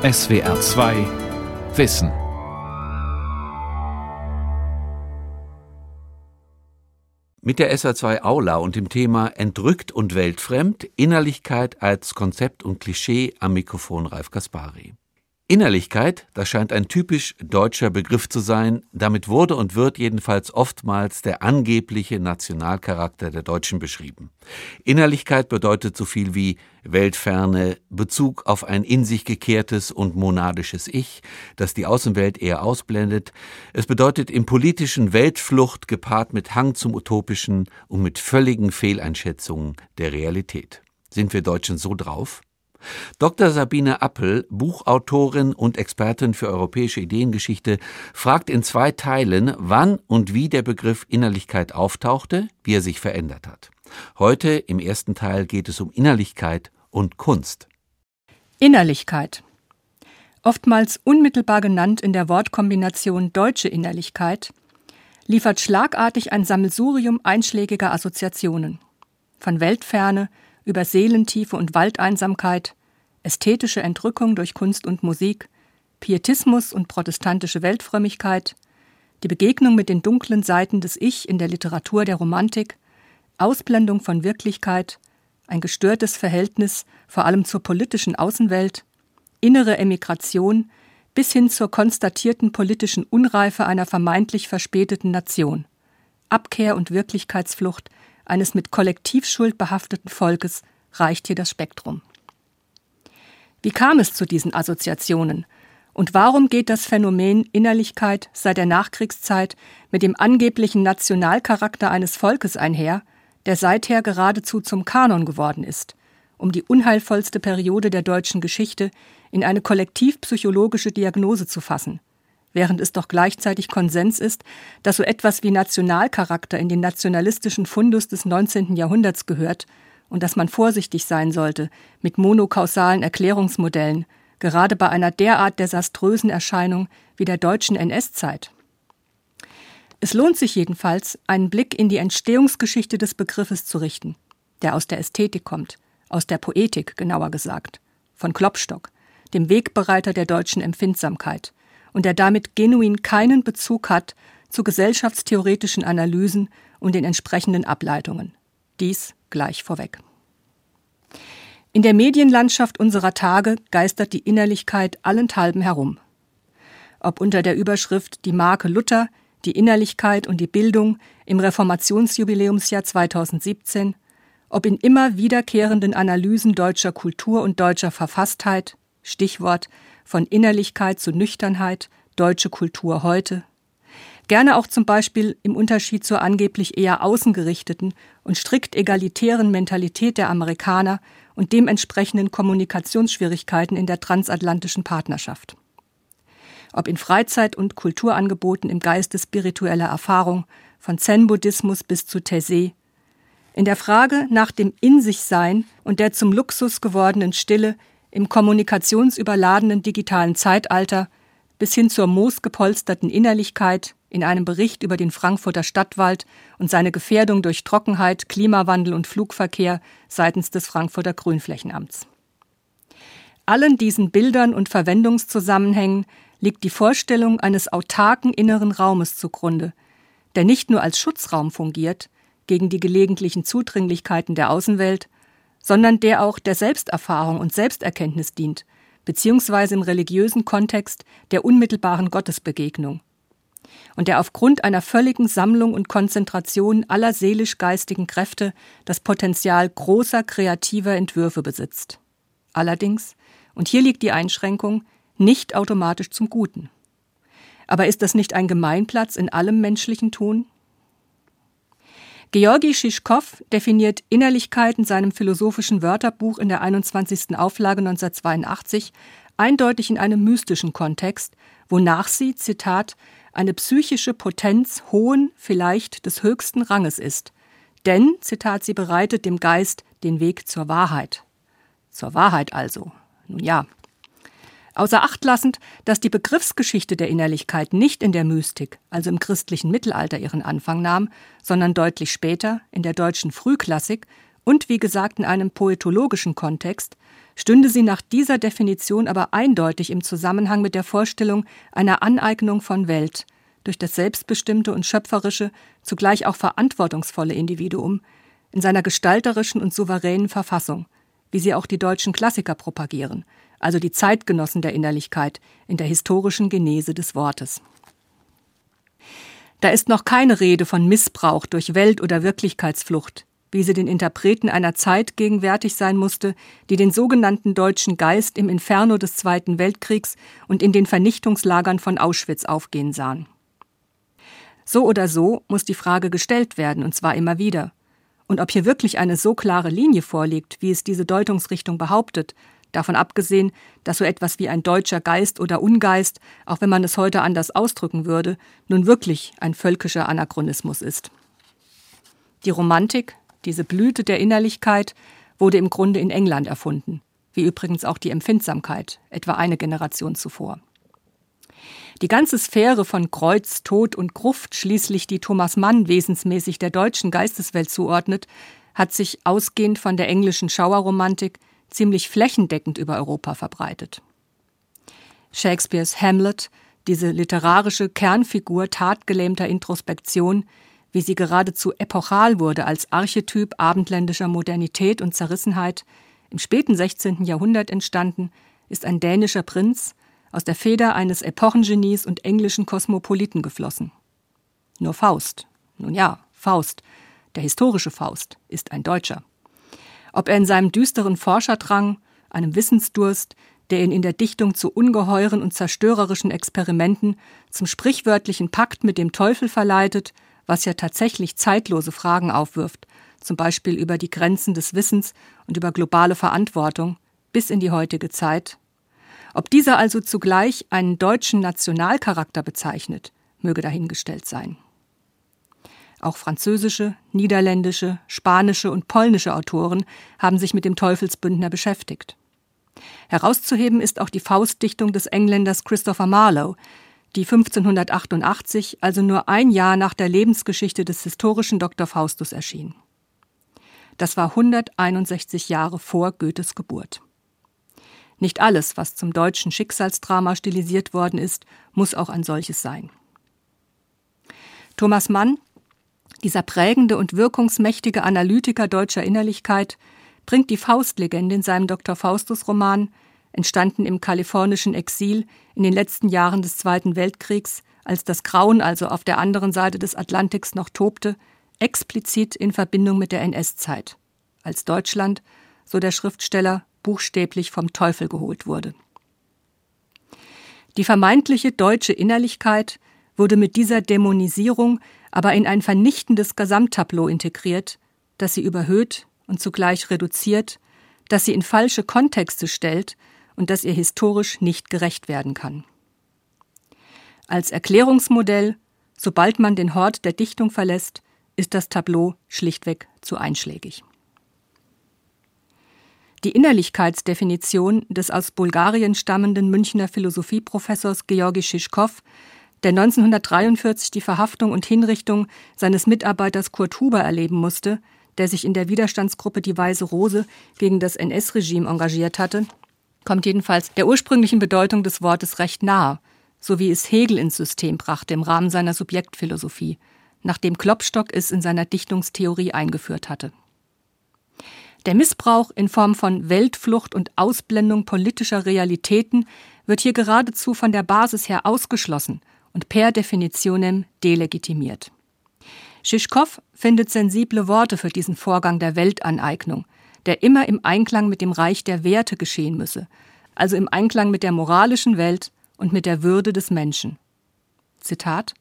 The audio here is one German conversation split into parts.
SWR 2 Wissen. Mit der SWR2 Aula und dem Thema Entrückt und weltfremd, Innerlichkeit als Konzept und Klischee am Mikrofon Ralf Kaspari. Innerlichkeit, das scheint ein typisch deutscher Begriff zu sein, damit wurde und wird jedenfalls oftmals der angebliche Nationalcharakter der Deutschen beschrieben. Innerlichkeit bedeutet so viel wie Weltferne, Bezug auf ein in sich gekehrtes und monadisches Ich, das die Außenwelt eher ausblendet. Es bedeutet im politischen Weltflucht gepaart mit Hang zum Utopischen und mit völligen Fehleinschätzungen der Realität. Sind wir Deutschen so drauf? Dr. Sabine Appel, Buchautorin und Expertin für europäische Ideengeschichte, fragt in zwei Teilen, wann und wie der Begriff Innerlichkeit auftauchte, wie er sich verändert hat. Heute im ersten Teil geht es um Innerlichkeit und Kunst. Innerlichkeit. Oftmals unmittelbar genannt in der Wortkombination deutsche Innerlichkeit, liefert schlagartig ein Sammelsurium einschlägiger Assoziationen. Von Weltferne über Seelentiefe und Waldeinsamkeit, ästhetische Entrückung durch Kunst und Musik, Pietismus und protestantische Weltfrömmigkeit, die Begegnung mit den dunklen Seiten des Ich in der Literatur der Romantik, Ausblendung von Wirklichkeit, ein gestörtes Verhältnis vor allem zur politischen Außenwelt, innere Emigration bis hin zur konstatierten politischen Unreife einer vermeintlich verspäteten Nation, Abkehr und Wirklichkeitsflucht eines mit Kollektivschuld behafteten Volkes reicht hier das Spektrum. Wie kam es zu diesen Assoziationen? Und warum geht das Phänomen Innerlichkeit seit der Nachkriegszeit mit dem angeblichen Nationalcharakter eines Volkes einher, der seither geradezu zum Kanon geworden ist, um die unheilvollste Periode der deutschen Geschichte in eine kollektivpsychologische Diagnose zu fassen? Während es doch gleichzeitig Konsens ist, dass so etwas wie Nationalcharakter in den nationalistischen Fundus des 19. Jahrhunderts gehört und dass man vorsichtig sein sollte mit monokausalen Erklärungsmodellen, gerade bei einer derart desaströsen Erscheinung wie der deutschen NS-Zeit. Es lohnt sich jedenfalls, einen Blick in die Entstehungsgeschichte des Begriffes zu richten, der aus der Ästhetik kommt, aus der Poetik genauer gesagt, von Klopstock, dem Wegbereiter der deutschen Empfindsamkeit, und der damit genuin keinen Bezug hat zu gesellschaftstheoretischen Analysen und den entsprechenden Ableitungen. Dies gleich vorweg. In der Medienlandschaft unserer Tage geistert die Innerlichkeit allenthalben herum. Ob unter der Überschrift Die Marke Luther, die Innerlichkeit und die Bildung im Reformationsjubiläumsjahr 2017, ob in immer wiederkehrenden Analysen deutscher Kultur und deutscher Verfasstheit, Stichwort von Innerlichkeit zu Nüchternheit, deutsche Kultur heute. Gerne auch zum Beispiel im Unterschied zur angeblich eher außengerichteten und strikt egalitären Mentalität der Amerikaner und dementsprechenden Kommunikationsschwierigkeiten in der transatlantischen Partnerschaft. Ob in Freizeit- und Kulturangeboten im Geiste spiritueller Erfahrung, von Zen-Buddhismus bis zu Taizé, in der Frage nach dem In-sich-Sein und der zum Luxus gewordenen Stille im kommunikationsüberladenen digitalen Zeitalter bis hin zur moosgepolsterten Innerlichkeit in einem Bericht über den Frankfurter Stadtwald und seine Gefährdung durch Trockenheit, Klimawandel und Flugverkehr seitens des Frankfurter Grünflächenamts. Allen diesen Bildern und Verwendungszusammenhängen liegt die Vorstellung eines autarken inneren Raumes zugrunde, der nicht nur als Schutzraum fungiert gegen die gelegentlichen Zudringlichkeiten der Außenwelt, sondern der auch der Selbsterfahrung und Selbsterkenntnis dient, beziehungsweise im religiösen Kontext der unmittelbaren Gottesbegegnung. Und der aufgrund einer völligen Sammlung und Konzentration aller seelisch-geistigen Kräfte das Potenzial großer kreativer Entwürfe besitzt. Allerdings, und hier liegt die Einschränkung, nicht automatisch zum Guten. Aber ist das nicht ein Gemeinplatz in allem menschlichen Tun? Georgi Schischkow definiert Innerlichkeit in seinem philosophischen Wörterbuch in der 21. Auflage 1982 eindeutig in einem mystischen Kontext, wonach sie, Zitat, eine psychische Potenz hohen, vielleicht des höchsten Ranges ist. Denn, Zitat, sie bereitet dem Geist den Weg zur Wahrheit. Zur Wahrheit also. Nun ja, Außer Acht lassend, dass die Begriffsgeschichte der Innerlichkeit nicht in der Mystik, also im christlichen Mittelalter, ihren Anfang nahm, sondern deutlich später, in der deutschen Frühklassik und wie gesagt in einem poetologischen Kontext, stünde sie nach dieser Definition aber eindeutig im Zusammenhang mit der Vorstellung einer Aneignung von Welt durch das selbstbestimmte und schöpferische, zugleich auch verantwortungsvolle Individuum in seiner gestalterischen und souveränen Verfassung, wie sie auch die deutschen Klassiker propagieren, also die Zeitgenossen der Innerlichkeit in der historischen Genese des Wortes. Da ist noch keine Rede von Missbrauch durch Welt- oder Wirklichkeitsflucht, wie sie den Interpreten einer Zeit gegenwärtig sein musste, die den sogenannten deutschen Geist im Inferno des Zweiten Weltkriegs und in den Vernichtungslagern von Auschwitz aufgehen sahen. So oder so muss die Frage gestellt werden, und zwar immer wieder. Und ob hier wirklich eine so klare Linie vorliegt, wie es diese Deutungsrichtung behauptet, davon abgesehen, dass so etwas wie ein deutscher Geist oder Ungeist, auch wenn man es heute anders ausdrücken würde, nun wirklich ein völkischer Anachronismus ist. Die Romantik, diese Blüte der Innerlichkeit wurde im Grunde in England erfunden, wie übrigens auch die Empfindsamkeit, etwa eine Generation zuvor. Die ganze Sphäre von Kreuz, Tod und Gruft, schließlich die Thomas Mann wesensmäßig der deutschen Geisteswelt zuordnet, hat sich ausgehend von der englischen Schauerromantik ziemlich flächendeckend über Europa verbreitet. Shakespeares Hamlet, diese literarische Kernfigur tatgelähmter Introspektion, wie sie geradezu epochal wurde als Archetyp abendländischer Modernität und Zerrissenheit, im späten 16. Jahrhundert entstanden, ist ein dänischer Prinz, aus der Feder eines Epochengenies und englischen Kosmopoliten geflossen. Nur Faust, nun ja, Faust, der historische Faust, ist ein Deutscher. Ob er in seinem düsteren Forscherdrang, einem Wissensdurst, der ihn in der Dichtung zu ungeheuren und zerstörerischen Experimenten, zum sprichwörtlichen Pakt mit dem Teufel verleitet, was ja tatsächlich zeitlose Fragen aufwirft, zum Beispiel über die Grenzen des Wissens und über globale Verantwortung, bis in die heutige Zeit. Ob dieser also zugleich einen deutschen Nationalcharakter bezeichnet, möge dahingestellt sein. Auch französische, niederländische, spanische und polnische Autoren haben sich mit dem Teufelsbündner beschäftigt. Herauszuheben ist auch die Faustdichtung des Engländers Christopher Marlowe, die 1588, also nur ein Jahr nach der Lebensgeschichte des historischen Dr. Faustus erschien. Das war 161 Jahre vor Goethes Geburt. Nicht alles, was zum deutschen Schicksalsdrama stilisiert worden ist, muss auch ein solches sein. Thomas Mann, dieser prägende und wirkungsmächtige Analytiker deutscher Innerlichkeit, bringt die Faustlegende in seinem Dr. Faustus-Roman entstanden im kalifornischen Exil in den letzten Jahren des Zweiten Weltkriegs, als das Grauen also auf der anderen Seite des Atlantiks noch tobte, explizit in Verbindung mit der NS-Zeit, als Deutschland, so der Schriftsteller, buchstäblich vom Teufel geholt wurde. Die vermeintliche deutsche Innerlichkeit wurde mit dieser Dämonisierung aber in ein vernichtendes Gesamttableau integriert, das sie überhöht und zugleich reduziert, das sie in falsche Kontexte stellt und das ihr historisch nicht gerecht werden kann. Als Erklärungsmodell, sobald man den Hort der Dichtung verlässt, ist das Tableau schlichtweg zu einschlägig. Die Innerlichkeitsdefinition des aus Bulgarien stammenden Münchner Philosophieprofessors Georgi Schischkow, der 1943 die Verhaftung und Hinrichtung seines Mitarbeiters Kurt Huber erleben musste, der sich in der Widerstandsgruppe Die Weiße Rose gegen das NS-Regime engagiert hatte, kommt jedenfalls der ursprünglichen Bedeutung des Wortes recht nahe, so wie es Hegel ins System brachte im Rahmen seiner Subjektphilosophie, nachdem Klopstock es in seiner Dichtungstheorie eingeführt hatte. Der Missbrauch in Form von Weltflucht und Ausblendung politischer Realitäten wird hier geradezu von der Basis her ausgeschlossen und per definitionem delegitimiert. Schischkow findet sensible Worte für diesen Vorgang der Weltaneignung, der immer im Einklang mit dem Reich der Werte geschehen müsse, also im Einklang mit der moralischen Welt und mit der Würde des Menschen. Zitat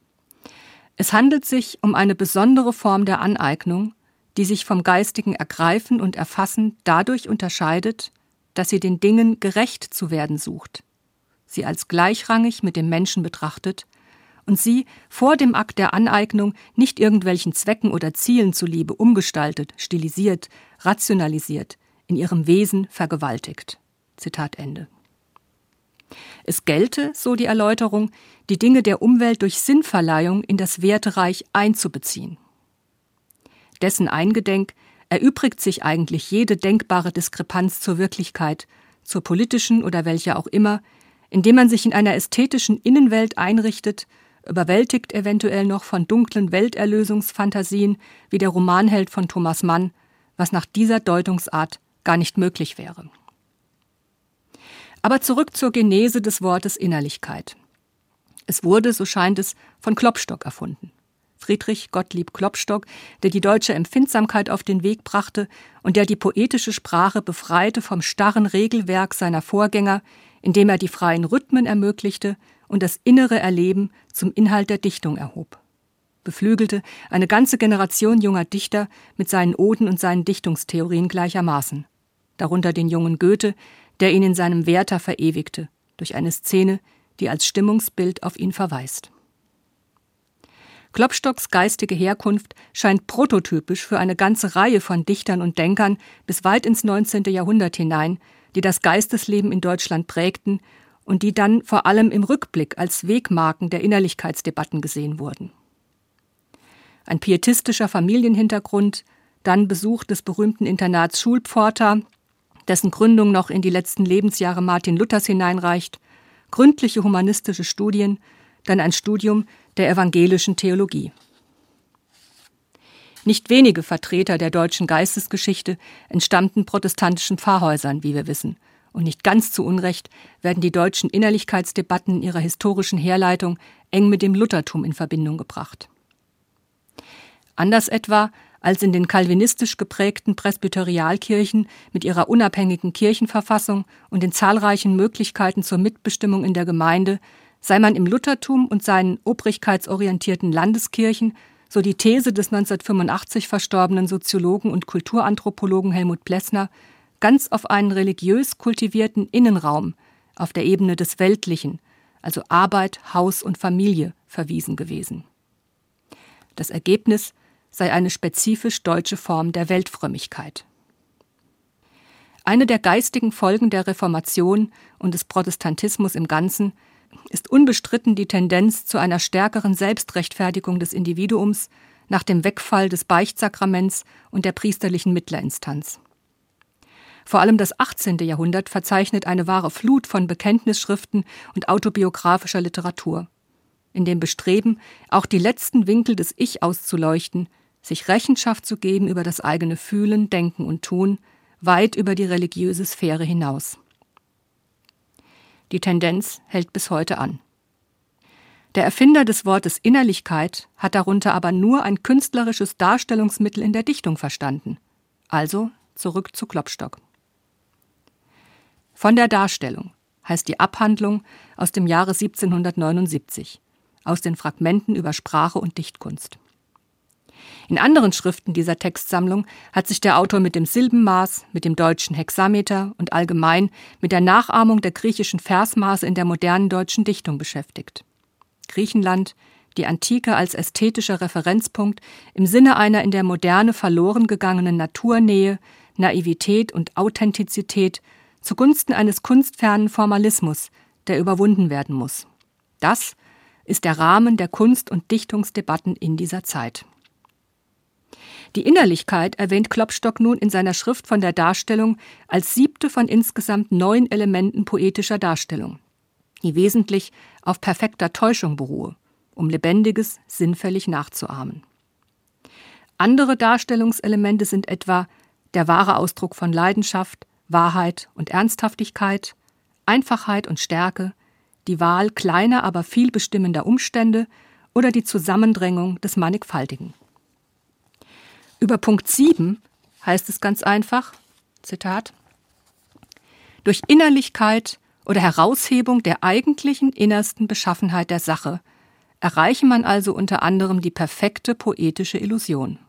Es handelt sich um eine besondere Form der Aneignung, die sich vom geistigen Ergreifen und Erfassen dadurch unterscheidet, dass sie den Dingen gerecht zu werden sucht, sie als gleichrangig mit dem Menschen betrachtet und sie vor dem Akt der Aneignung nicht irgendwelchen Zwecken oder Zielen zuliebe umgestaltet, stilisiert, rationalisiert, in ihrem Wesen vergewaltigt. Zitat Ende. Es gelte, so die Erläuterung, die Dinge der Umwelt durch Sinnverleihung in das Wertereich einzubeziehen. Dessen eingedenk erübrigt sich eigentlich jede denkbare Diskrepanz zur Wirklichkeit, zur politischen oder welcher auch immer, indem man sich in einer ästhetischen Innenwelt einrichtet, überwältigt eventuell noch von dunklen Welterlösungsfantasien wie der Romanheld von Thomas Mann, was nach dieser Deutungsart gar nicht möglich wäre. Aber zurück zur Genese des Wortes Innerlichkeit. Es wurde, so scheint es, von Klopstock erfunden. Friedrich Gottlieb Klopstock, der die deutsche Empfindsamkeit auf den Weg brachte und der die poetische Sprache befreite vom starren Regelwerk seiner Vorgänger, indem er die freien Rhythmen ermöglichte und das innere Erleben zum Inhalt der Dichtung erhob. Beflügelte eine ganze Generation junger Dichter mit seinen Oden und seinen Dichtungstheorien gleichermaßen. Darunter den jungen Goethe, der ihn in seinem Werther verewigte, durch eine Szene, die als Stimmungsbild auf ihn verweist. Klopstocks geistige Herkunft scheint prototypisch für eine ganze Reihe von Dichtern und Denkern bis weit ins 19. Jahrhundert hinein, die das Geistesleben in Deutschland prägten und die dann vor allem im Rückblick als Wegmarken der Innerlichkeitsdebatten gesehen wurden. Ein pietistischer Familienhintergrund, dann Besuch des berühmten Internats Schulpforta, dessen Gründung noch in die letzten Lebensjahre Martin Luthers hineinreicht, gründliche humanistische Studien, dann ein Studium der evangelischen Theologie. Nicht wenige Vertreter der deutschen Geistesgeschichte entstammten protestantischen Pfarrhäusern, wie wir wissen, und nicht ganz zu Unrecht werden die deutschen Innerlichkeitsdebatten in ihrer historischen Herleitung eng mit dem Luthertum in Verbindung gebracht. Anders etwa als in den kalvinistisch geprägten Presbyterialkirchen mit ihrer unabhängigen Kirchenverfassung und den zahlreichen Möglichkeiten zur Mitbestimmung in der Gemeinde sei man im Luthertum und seinen obrigkeitsorientierten Landeskirchen, so die These des 1985 verstorbenen Soziologen und Kulturanthropologen Helmut Plessner, ganz auf einen religiös kultivierten Innenraum auf der Ebene des Weltlichen, also Arbeit, Haus und Familie, verwiesen gewesen. Das Ergebnis sei eine spezifisch deutsche Form der Weltfrömmigkeit. Eine der geistigen Folgen der Reformation und des Protestantismus im Ganzen ist unbestritten die Tendenz zu einer stärkeren Selbstrechtfertigung des Individuums nach dem Wegfall des Beichtsakraments und der priesterlichen Mittlerinstanz. Vor allem das 18. Jahrhundert verzeichnet eine wahre Flut von Bekenntnisschriften und autobiografischer Literatur. In dem Bestreben, auch die letzten Winkel des Ich auszuleuchten, sich Rechenschaft zu geben über das eigene Fühlen, Denken und Tun, weit über die religiöse Sphäre hinaus. Die Tendenz hält bis heute an. Der Erfinder des Wortes Innerlichkeit hat darunter aber nur ein künstlerisches Darstellungsmittel in der Dichtung verstanden. Also zurück zu Klopstock. Von der Darstellung heißt die Abhandlung aus dem Jahre 1779 aus den Fragmenten über Sprache und Dichtkunst. In anderen Schriften dieser Textsammlung hat sich der Autor mit dem Silbenmaß, mit dem deutschen Hexameter und allgemein mit der Nachahmung der griechischen Versmaße in der modernen deutschen Dichtung beschäftigt. Griechenland, die Antike als ästhetischer Referenzpunkt im Sinne einer in der Moderne verloren gegangenen Naturnähe, Naivität und Authentizität zugunsten eines kunstfernen Formalismus, der überwunden werden muss. Das ist der Rahmen der Kunst- und Dichtungsdebatten in dieser Zeit. Die Innerlichkeit erwähnt Klopstock nun in seiner Schrift von der Darstellung als siebte von insgesamt neun Elementen poetischer Darstellung, die wesentlich auf perfekter Täuschung beruhe, um Lebendiges sinnfällig nachzuahmen. Andere Darstellungselemente sind etwa der wahre Ausdruck von Leidenschaft, Wahrheit und Ernsthaftigkeit, Einfachheit und Stärke, die Wahl kleiner, aber viel bestimmender Umstände oder die Zusammendrängung des Mannigfaltigen. Über Punkt 7 heißt es ganz einfach, Zitat, durch Innerlichkeit oder Heraushebung der eigentlichen innersten Beschaffenheit der Sache erreiche man also unter anderem die perfekte poetische Illusion.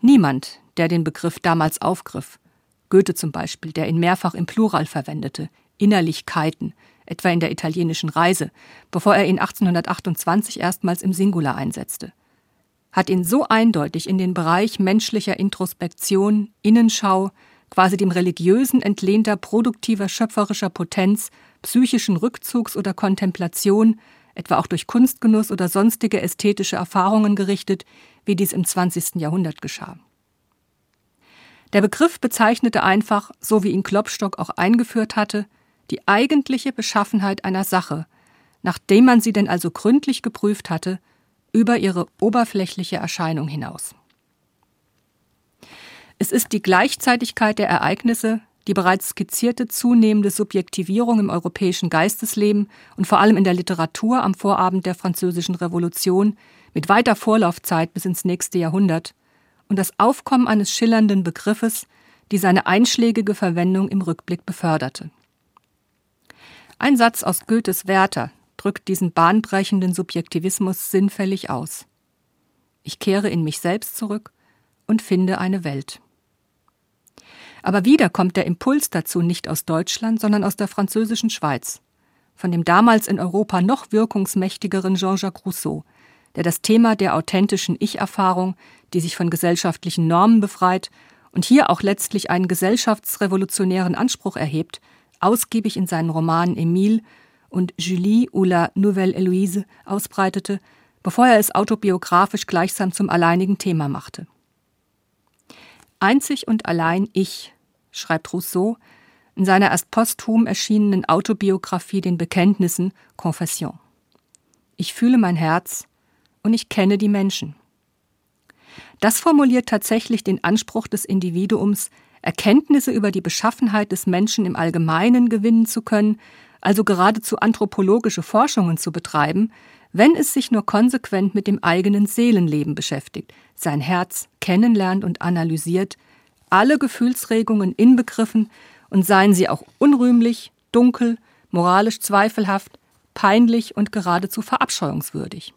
Niemand, der den Begriff damals aufgriff, Goethe zum Beispiel, der ihn mehrfach im Plural verwendete, Innerlichkeiten, etwa in der italienischen Reise, bevor er ihn 1828 erstmals im Singular einsetzte, hat ihn so eindeutig in den Bereich menschlicher Introspektion, Innenschau, quasi dem religiösen entlehnter produktiver schöpferischer Potenz, psychischen Rückzugs oder Kontemplation, etwa auch durch Kunstgenuss oder sonstige ästhetische Erfahrungen gerichtet, wie dies im 20. Jahrhundert geschah. Der Begriff bezeichnete einfach, so wie ihn Klopstock auch eingeführt hatte, die eigentliche Beschaffenheit einer Sache, nachdem man sie denn also gründlich geprüft hatte, über ihre oberflächliche Erscheinung hinaus. Es ist die Gleichzeitigkeit der Ereignisse, die bereits skizzierte zunehmende Subjektivierung im europäischen Geistesleben und vor allem in der Literatur am Vorabend der Französischen Revolution mit weiter Vorlaufzeit bis ins nächste Jahrhundert und das Aufkommen eines schillernden Begriffes, die seine einschlägige Verwendung im Rückblick beförderte. Ein Satz aus Goethes Werther drückt diesen bahnbrechenden Subjektivismus sinnfällig aus. Ich kehre in mich selbst zurück und finde eine Welt. Aber wieder kommt der Impuls dazu nicht aus Deutschland, sondern aus der französischen Schweiz, von dem damals in Europa noch wirkungsmächtigeren Jean-Jacques Rousseau, der das Thema der authentischen Ich-Erfahrung, die sich von gesellschaftlichen Normen befreit und hier auch letztlich einen gesellschaftsrevolutionären Anspruch erhebt, ausgiebig in seinen Romanen Emile und Julie ou la Nouvelle Héloïse ausbreitete, bevor er es autobiografisch gleichsam zum alleinigen Thema machte. Einzig und allein ich schreibt Rousseau in seiner erst posthum erschienenen Autobiografie den Bekenntnissen Confession. Ich fühle mein Herz und ich kenne die Menschen. Das formuliert tatsächlich den Anspruch des Individuums, Erkenntnisse über die Beschaffenheit des Menschen im Allgemeinen gewinnen zu können, also geradezu anthropologische Forschungen zu betreiben, wenn es sich nur konsequent mit dem eigenen Seelenleben beschäftigt, sein Herz kennenlernt und analysiert, alle Gefühlsregungen inbegriffen und seien sie auch unrühmlich, dunkel, moralisch zweifelhaft, peinlich und geradezu verabscheuungswürdig.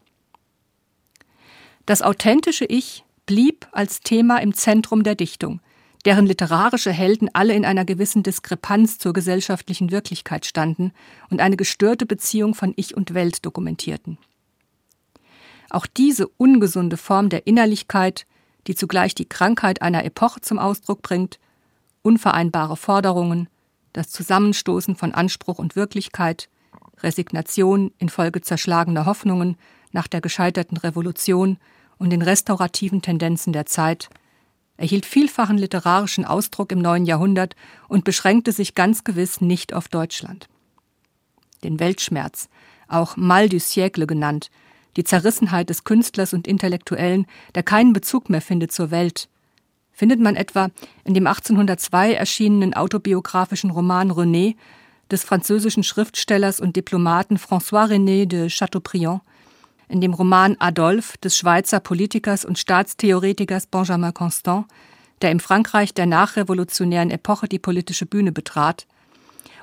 Das authentische Ich blieb als Thema im Zentrum der Dichtung, deren literarische Helden alle in einer gewissen Diskrepanz zur gesellschaftlichen Wirklichkeit standen und eine gestörte Beziehung von Ich und Welt dokumentierten. Auch diese ungesunde Form der Innerlichkeit die zugleich die Krankheit einer Epoche zum Ausdruck bringt, unvereinbare Forderungen, das Zusammenstoßen von Anspruch und Wirklichkeit, Resignation infolge zerschlagener Hoffnungen nach der gescheiterten Revolution und den restaurativen Tendenzen der Zeit, erhielt vielfachen literarischen Ausdruck im neuen Jahrhundert und beschränkte sich ganz gewiss nicht auf Deutschland. Den Weltschmerz, auch Mal du siècle genannt, die Zerrissenheit des Künstlers und Intellektuellen, der keinen Bezug mehr findet zur Welt. Findet man etwa in dem 1802 erschienenen autobiografischen Roman René des französischen Schriftstellers und Diplomaten François René de Chateaubriand, in dem Roman Adolphe des Schweizer Politikers und Staatstheoretikers Benjamin Constant, der im Frankreich der nachrevolutionären Epoche die politische Bühne betrat,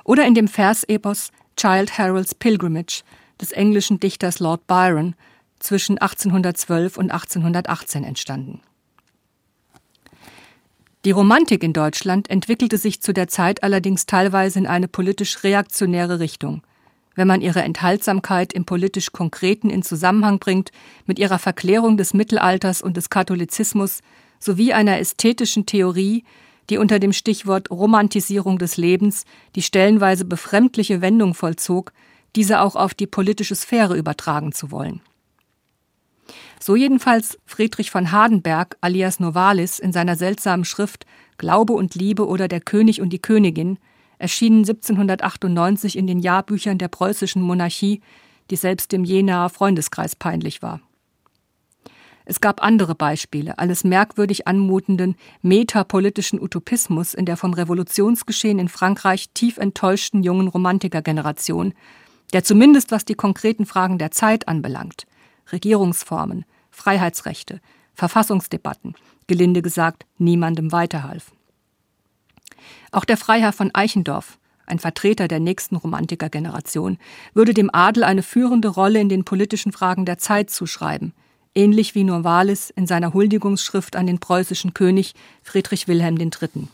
oder in dem Versepos Child Harold's Pilgrimage des englischen Dichters Lord Byron zwischen 1812 und 1818 entstanden. Die Romantik in Deutschland entwickelte sich zu der Zeit allerdings teilweise in eine politisch reaktionäre Richtung, wenn man ihre Enthaltsamkeit im politisch Konkreten in Zusammenhang bringt mit ihrer Verklärung des Mittelalters und des Katholizismus sowie einer ästhetischen Theorie, die unter dem Stichwort Romantisierung des Lebens die stellenweise befremdliche Wendung vollzog, diese auch auf die politische Sphäre übertragen zu wollen. So jedenfalls Friedrich von Hardenberg alias Novalis in seiner seltsamen Schrift Glaube und Liebe oder der König und die Königin, erschienen 1798 in den Jahrbüchern der preußischen Monarchie, die selbst dem Jenaer Freundeskreis peinlich war. Es gab andere Beispiele alles merkwürdig anmutenden metapolitischen Utopismus in der vom Revolutionsgeschehen in Frankreich tief enttäuschten jungen Romantikergeneration, der zumindest was die konkreten Fragen der Zeit anbelangt, Regierungsformen, Freiheitsrechte, Verfassungsdebatten, gelinde gesagt, niemandem weiterhalf. Auch der Freiherr von Eichendorff, ein Vertreter der nächsten Romantikergeneration, würde dem Adel eine führende Rolle in den politischen Fragen der Zeit zuschreiben, ähnlich wie Novalis in seiner Huldigungsschrift an den preußischen König Friedrich Wilhelm III.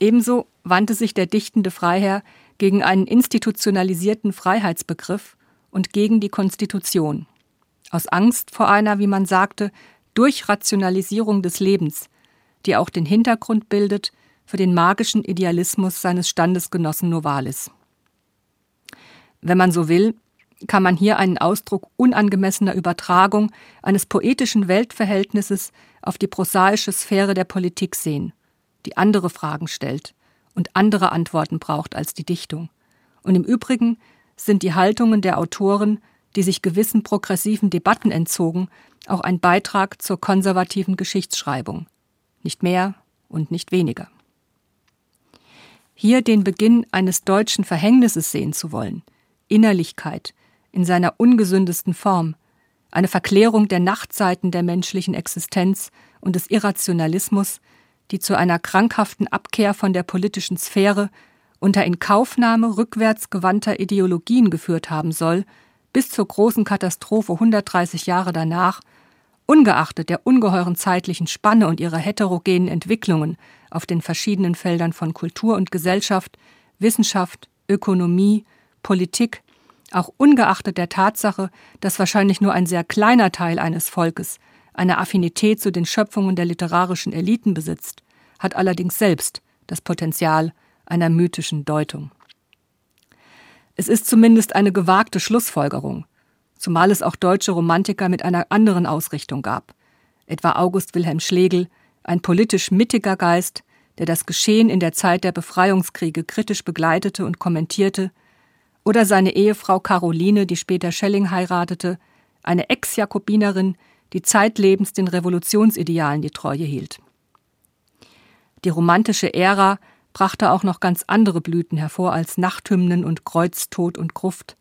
Ebenso wandte sich der dichtende Freiherr gegen einen institutionalisierten Freiheitsbegriff und gegen die Konstitution. Aus Angst vor einer, wie man sagte, Durchrationalisierung des Lebens, die auch den Hintergrund bildet für den magischen Idealismus seines Standesgenossen Novalis. Wenn man so will, kann man hier einen Ausdruck unangemessener Übertragung eines poetischen Weltverhältnisses auf die prosaische Sphäre der Politik sehen die andere Fragen stellt und andere Antworten braucht als die Dichtung. Und im Übrigen sind die Haltungen der Autoren, die sich gewissen progressiven Debatten entzogen, auch ein Beitrag zur konservativen Geschichtsschreibung. Nicht mehr und nicht weniger. Hier den Beginn eines deutschen Verhängnisses sehen zu wollen, Innerlichkeit in seiner ungesündesten Form, eine Verklärung der Nachtseiten der menschlichen Existenz und des Irrationalismus, die zu einer krankhaften Abkehr von der politischen Sphäre unter Inkaufnahme rückwärts gewandter Ideologien geführt haben soll, bis zur großen Katastrophe 130 Jahre danach, ungeachtet der ungeheuren zeitlichen Spanne und ihrer heterogenen Entwicklungen auf den verschiedenen Feldern von Kultur und Gesellschaft, Wissenschaft, Ökonomie, Politik, auch ungeachtet der Tatsache, dass wahrscheinlich nur ein sehr kleiner Teil eines Volkes eine Affinität zu den Schöpfungen der literarischen Eliten besitzt, hat allerdings selbst das Potenzial einer mythischen Deutung. Es ist zumindest eine gewagte Schlussfolgerung, zumal es auch deutsche Romantiker mit einer anderen Ausrichtung gab, etwa August Wilhelm Schlegel, ein politisch mittiger Geist, der das Geschehen in der Zeit der Befreiungskriege kritisch begleitete und kommentierte, oder seine Ehefrau Caroline, die später Schelling heiratete, eine Ex-Jakobinerin, die zeitlebens den Revolutionsidealen die Treue hielt. Die romantische Ära brachte auch noch ganz andere Blüten hervor als Nachthymnen und Kreuztod und Gruft.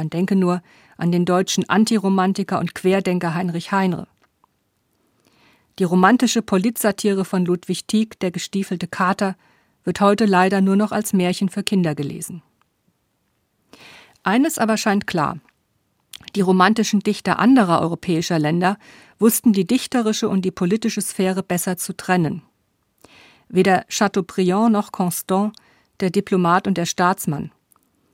Man denke nur an den deutschen Antiromantiker und Querdenker Heinrich Heinre. Die romantische Politsatire von Ludwig Tieck, der gestiefelte Kater, wird heute leider nur noch als Märchen für Kinder gelesen. Eines aber scheint klar. Die romantischen Dichter anderer europäischer Länder wussten die dichterische und die politische Sphäre besser zu trennen. Weder Chateaubriand noch Constant, der Diplomat und der Staatsmann,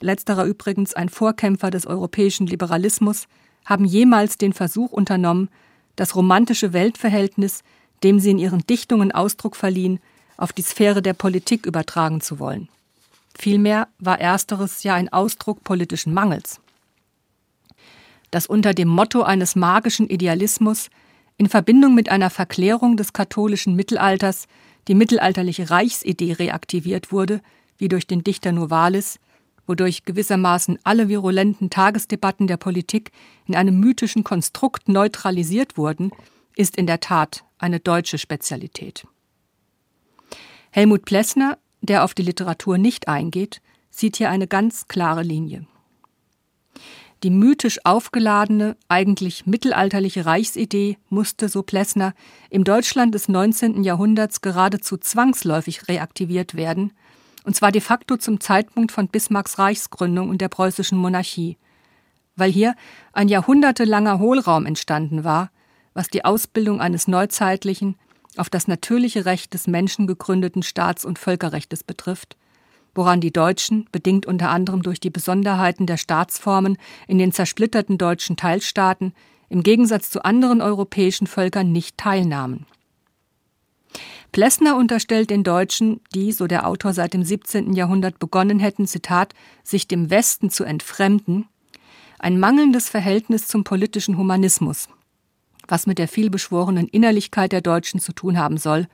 letzterer übrigens ein Vorkämpfer des europäischen Liberalismus, haben jemals den Versuch unternommen, das romantische Weltverhältnis, dem sie in ihren Dichtungen Ausdruck verliehen, auf die Sphäre der Politik übertragen zu wollen. Vielmehr war ersteres ja ein Ausdruck politischen Mangels. Dass unter dem Motto eines magischen Idealismus in Verbindung mit einer Verklärung des katholischen Mittelalters die mittelalterliche Reichsidee reaktiviert wurde, wie durch den Dichter Novalis, wodurch gewissermaßen alle virulenten Tagesdebatten der Politik in einem mythischen Konstrukt neutralisiert wurden, ist in der Tat eine deutsche Spezialität. Helmut Plessner der auf die Literatur nicht eingeht, sieht hier eine ganz klare Linie. Die mythisch aufgeladene, eigentlich mittelalterliche Reichsidee musste, so Plessner, im Deutschland des 19. Jahrhunderts geradezu zwangsläufig reaktiviert werden, und zwar de facto zum Zeitpunkt von Bismarcks Reichsgründung und der preußischen Monarchie, weil hier ein jahrhundertelanger Hohlraum entstanden war, was die Ausbildung eines neuzeitlichen, auf das natürliche Recht des Menschen gegründeten Staats- und Völkerrechtes betrifft, woran die Deutschen, bedingt unter anderem durch die Besonderheiten der Staatsformen in den zersplitterten deutschen Teilstaaten, im Gegensatz zu anderen europäischen Völkern nicht teilnahmen. Plessner unterstellt den Deutschen, die, so der Autor seit dem 17. Jahrhundert begonnen hätten, Zitat, sich dem Westen zu entfremden, ein mangelndes Verhältnis zum politischen Humanismus, was mit der vielbeschworenen Innerlichkeit der Deutschen zu tun haben soll,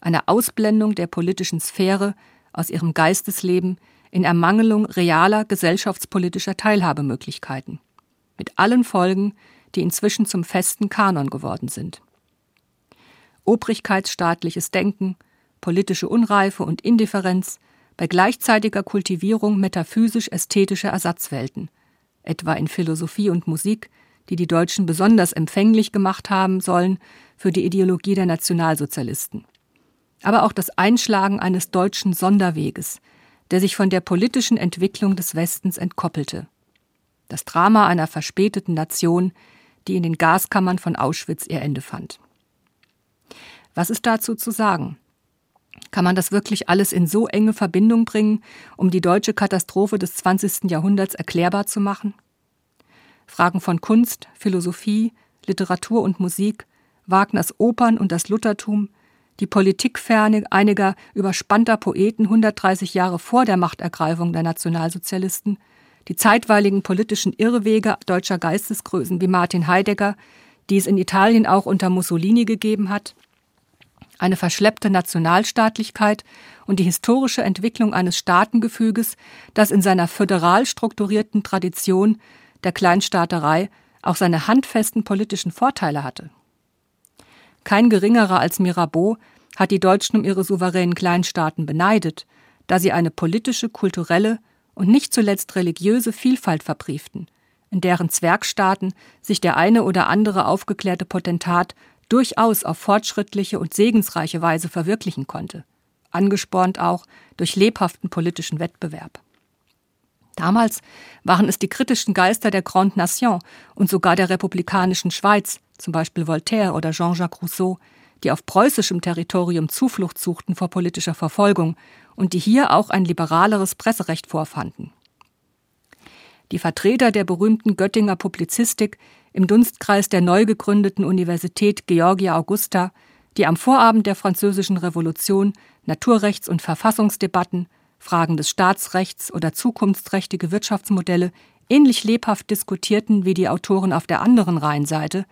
eine Ausblendung der politischen Sphäre aus ihrem Geistesleben in Ermangelung realer gesellschaftspolitischer Teilhabemöglichkeiten, mit allen Folgen, die inzwischen zum festen Kanon geworden sind. Obrigkeitsstaatliches Denken, politische Unreife und Indifferenz bei gleichzeitiger Kultivierung metaphysisch-ästhetischer Ersatzwelten, etwa in Philosophie und Musik, die die Deutschen besonders empfänglich gemacht haben sollen für die Ideologie der Nationalsozialisten. Aber auch das Einschlagen eines deutschen Sonderweges, der sich von der politischen Entwicklung des Westens entkoppelte. Das Drama einer verspäteten Nation, die in den Gaskammern von Auschwitz ihr Ende fand. Was ist dazu zu sagen? Kann man das wirklich alles in so enge Verbindung bringen, um die deutsche Katastrophe des 20. Jahrhunderts erklärbar zu machen? Fragen von Kunst, Philosophie, Literatur und Musik, Wagners Opern und das Luthertum, die Politikferne einiger überspannter Poeten 130 Jahre vor der Machtergreifung der Nationalsozialisten, die zeitweiligen politischen Irrwege deutscher Geistesgrößen wie Martin Heidegger, die es in Italien auch unter Mussolini gegeben hat. Eine verschleppte Nationalstaatlichkeit und die historische Entwicklung eines Staatengefüges, das in seiner föderal strukturierten Tradition der Kleinstaaterei auch seine handfesten politischen Vorteile hatte. Kein geringerer als Mirabeau hat die Deutschen um ihre souveränen Kleinstaaten beneidet, da sie eine politische, kulturelle und nicht zuletzt religiöse Vielfalt verbrieften, in deren Zwergstaaten sich der eine oder andere aufgeklärte Potentat durchaus auf fortschrittliche und segensreiche Weise verwirklichen konnte, angespornt auch durch lebhaften politischen Wettbewerb. Damals waren es die kritischen Geister der Grande Nation und sogar der republikanischen Schweiz, zum Beispiel Voltaire oder Jean-Jacques Rousseau, die auf preußischem Territorium Zuflucht suchten vor politischer Verfolgung und die hier auch ein liberaleres Presserecht vorfanden. Die Vertreter der berühmten Göttinger Publizistik im Dunstkreis der neu gegründeten Universität Georgia Augusta, die am Vorabend der Französischen Revolution Naturrechts- und Verfassungsdebatten, Fragen des Staatsrechts oder zukunftsträchtige Wirtschaftsmodelle ähnlich lebhaft diskutierten wie die Autoren auf der anderen Rheinseite,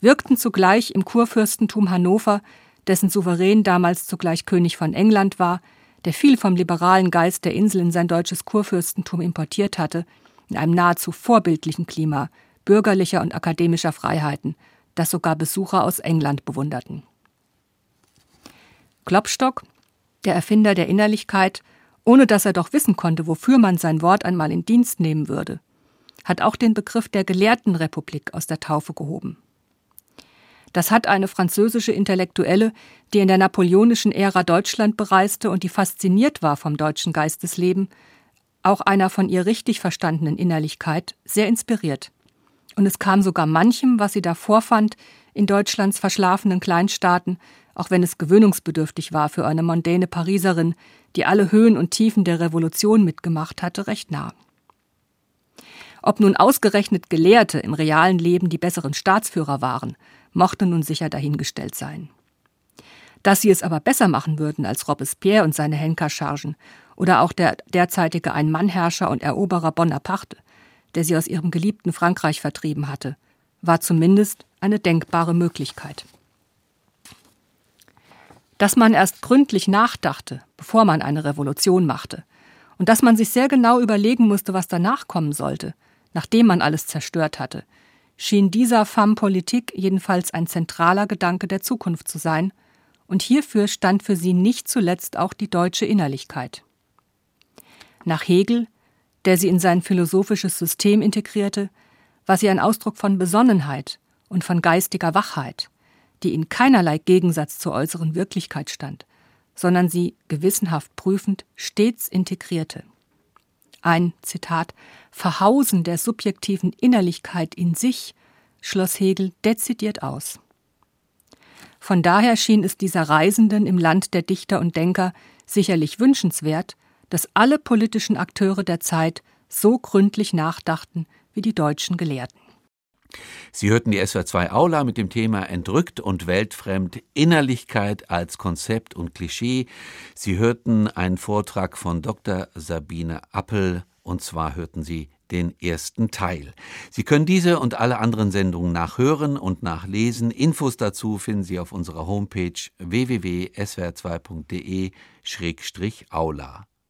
wirkten zugleich im Kurfürstentum Hannover, dessen Souverän damals zugleich König von England war, der viel vom liberalen Geist der Insel in sein deutsches Kurfürstentum importiert hatte, in einem nahezu vorbildlichen Klima bürgerlicher und akademischer Freiheiten, das sogar Besucher aus England bewunderten. Klopstock, der Erfinder der Innerlichkeit, ohne dass er doch wissen konnte, wofür man sein Wort einmal in Dienst nehmen würde, hat auch den Begriff der Gelehrtenrepublik aus der Taufe gehoben. Das hat eine französische Intellektuelle, die in der napoleonischen Ära Deutschland bereiste und die fasziniert war vom deutschen Geistesleben, auch einer von ihr richtig verstandenen Innerlichkeit, sehr inspiriert. Und es kam sogar manchem, was sie da vorfand, in Deutschlands verschlafenen Kleinstaaten, auch wenn es gewöhnungsbedürftig war für eine mondäne Pariserin, die alle Höhen und Tiefen der Revolution mitgemacht hatte, recht nah. Ob nun ausgerechnet Gelehrte im realen Leben die besseren Staatsführer waren, mochte nun sicher dahingestellt sein. Dass sie es aber besser machen würden als Robespierre und seine Henkerchargen oder auch der derzeitige Ein-Mann-Herrscher und Eroberer Bonaparte, der sie aus ihrem geliebten Frankreich vertrieben hatte, war zumindest eine denkbare Möglichkeit. Dass man erst gründlich nachdachte, bevor man eine Revolution machte, und dass man sich sehr genau überlegen musste, was danach kommen sollte, nachdem man alles zerstört hatte, schien dieser Femme Politik jedenfalls ein zentraler Gedanke der Zukunft zu sein, und hierfür stand für sie nicht zuletzt auch die deutsche Innerlichkeit. Nach Hegel, der sie in sein philosophisches System integrierte, war sie ein Ausdruck von Besonnenheit und von geistiger Wachheit, die in keinerlei Gegensatz zur äußeren Wirklichkeit stand, sondern sie gewissenhaft prüfend stets integrierte. Ein Zitat Verhausen der subjektiven Innerlichkeit in sich schloss Hegel dezidiert aus. Von daher schien es dieser Reisenden im Land der Dichter und Denker sicherlich wünschenswert, dass alle politischen Akteure der Zeit so gründlich nachdachten wie die deutschen Gelehrten. Sie hörten die SWR2 Aula mit dem Thema Entrückt und weltfremd Innerlichkeit als Konzept und Klischee. Sie hörten einen Vortrag von Dr. Sabine Appel und zwar hörten Sie den ersten Teil. Sie können diese und alle anderen Sendungen nachhören und nachlesen. Infos dazu finden Sie auf unserer Homepage www.swr2.de-aula.